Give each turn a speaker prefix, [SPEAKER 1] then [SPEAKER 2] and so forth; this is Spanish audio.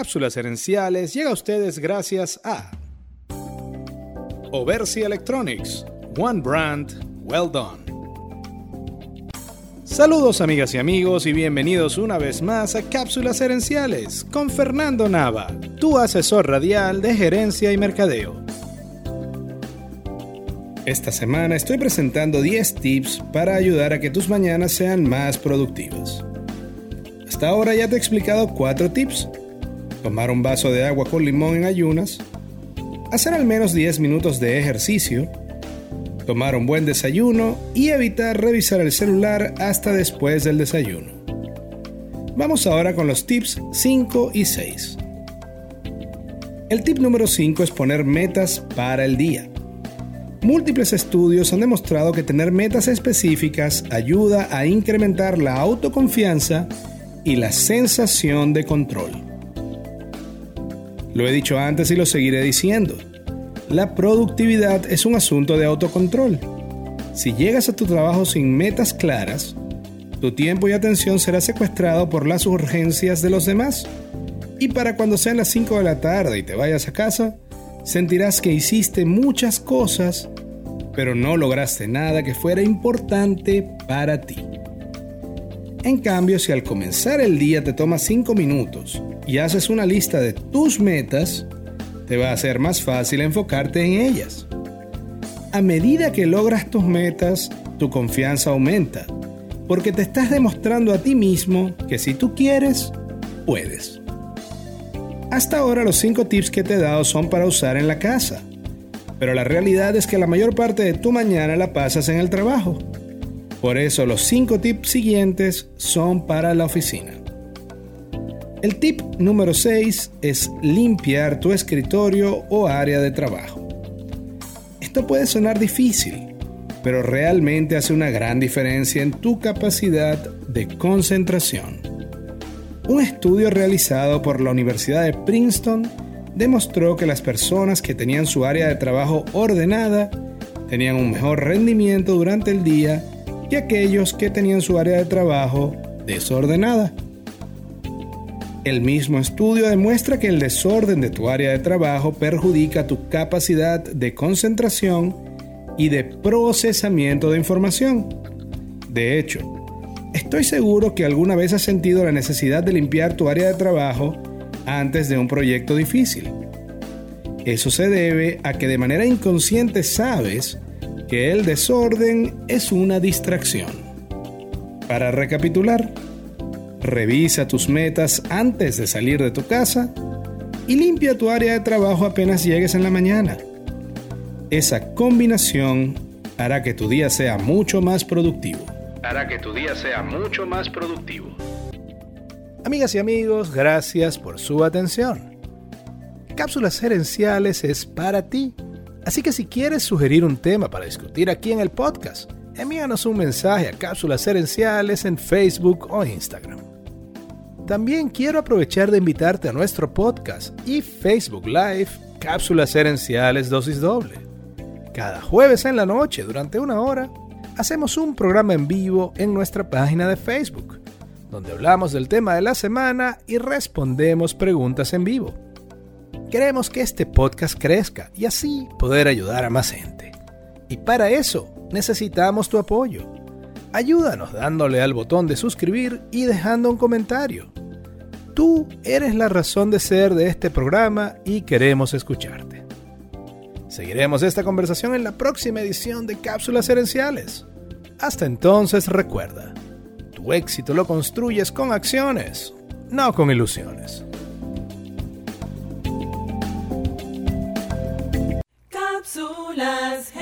[SPEAKER 1] Cápsulas Herenciales llega a ustedes gracias a Oversi Electronics, One Brand, Well Done. Saludos amigas y amigos y bienvenidos una vez más a Cápsulas Herenciales con Fernando Nava, tu asesor radial de gerencia y mercadeo. Esta semana estoy presentando 10 tips para ayudar a que tus mañanas sean más productivas. Hasta ahora ya te he explicado 4 tips. Tomar un vaso de agua con limón en ayunas, hacer al menos 10 minutos de ejercicio, tomar un buen desayuno y evitar revisar el celular hasta después del desayuno. Vamos ahora con los tips 5 y 6. El tip número 5 es poner metas para el día. Múltiples estudios han demostrado que tener metas específicas ayuda a incrementar la autoconfianza y la sensación de control. Lo he dicho antes y lo seguiré diciendo. La productividad es un asunto de autocontrol. Si llegas a tu trabajo sin metas claras, tu tiempo y atención será secuestrado por las urgencias de los demás. Y para cuando sean las 5 de la tarde y te vayas a casa, sentirás que hiciste muchas cosas, pero no lograste nada que fuera importante para ti. En cambio, si al comenzar el día te tomas 5 minutos y haces una lista de tus metas, te va a ser más fácil enfocarte en ellas. A medida que logras tus metas, tu confianza aumenta, porque te estás demostrando a ti mismo que si tú quieres, puedes. Hasta ahora los 5 tips que te he dado son para usar en la casa, pero la realidad es que la mayor parte de tu mañana la pasas en el trabajo. Por eso los 5 tips siguientes son para la oficina. El tip número 6 es limpiar tu escritorio o área de trabajo. Esto puede sonar difícil, pero realmente hace una gran diferencia en tu capacidad de concentración. Un estudio realizado por la Universidad de Princeton demostró que las personas que tenían su área de trabajo ordenada tenían un mejor rendimiento durante el día que aquellos que tenían su área de trabajo desordenada. El mismo estudio demuestra que el desorden de tu área de trabajo perjudica tu capacidad de concentración y de procesamiento de información. De hecho, Estoy seguro que alguna vez has sentido la necesidad de limpiar tu área de trabajo antes de un proyecto difícil. Eso se debe a que de manera inconsciente sabes que el desorden es una distracción. Para recapitular, revisa tus metas antes de salir de tu casa y limpia tu área de trabajo apenas llegues en la mañana. Esa combinación hará que tu día sea mucho más productivo
[SPEAKER 2] hará que tu día sea mucho más productivo.
[SPEAKER 1] Amigas y amigos, gracias por su atención. Cápsulas Herenciales es para ti, así que si quieres sugerir un tema para discutir aquí en el podcast, envíanos un mensaje a Cápsulas Herenciales en Facebook o Instagram. También quiero aprovechar de invitarte a nuestro podcast y Facebook Live Cápsulas Herenciales Dosis Doble. Cada jueves en la noche durante una hora hacemos un programa en vivo en nuestra página de Facebook, donde hablamos del tema de la semana y respondemos preguntas en vivo. Queremos que este podcast crezca y así poder ayudar a más gente. Y para eso necesitamos tu apoyo. Ayúdanos dándole al botón de suscribir y dejando un comentario. Tú eres la razón de ser de este programa y queremos escucharte. Seguiremos esta conversación en la próxima edición de Cápsulas Herenciales. Hasta entonces recuerda, tu éxito lo construyes con acciones, no con ilusiones.
[SPEAKER 3] Cápsulas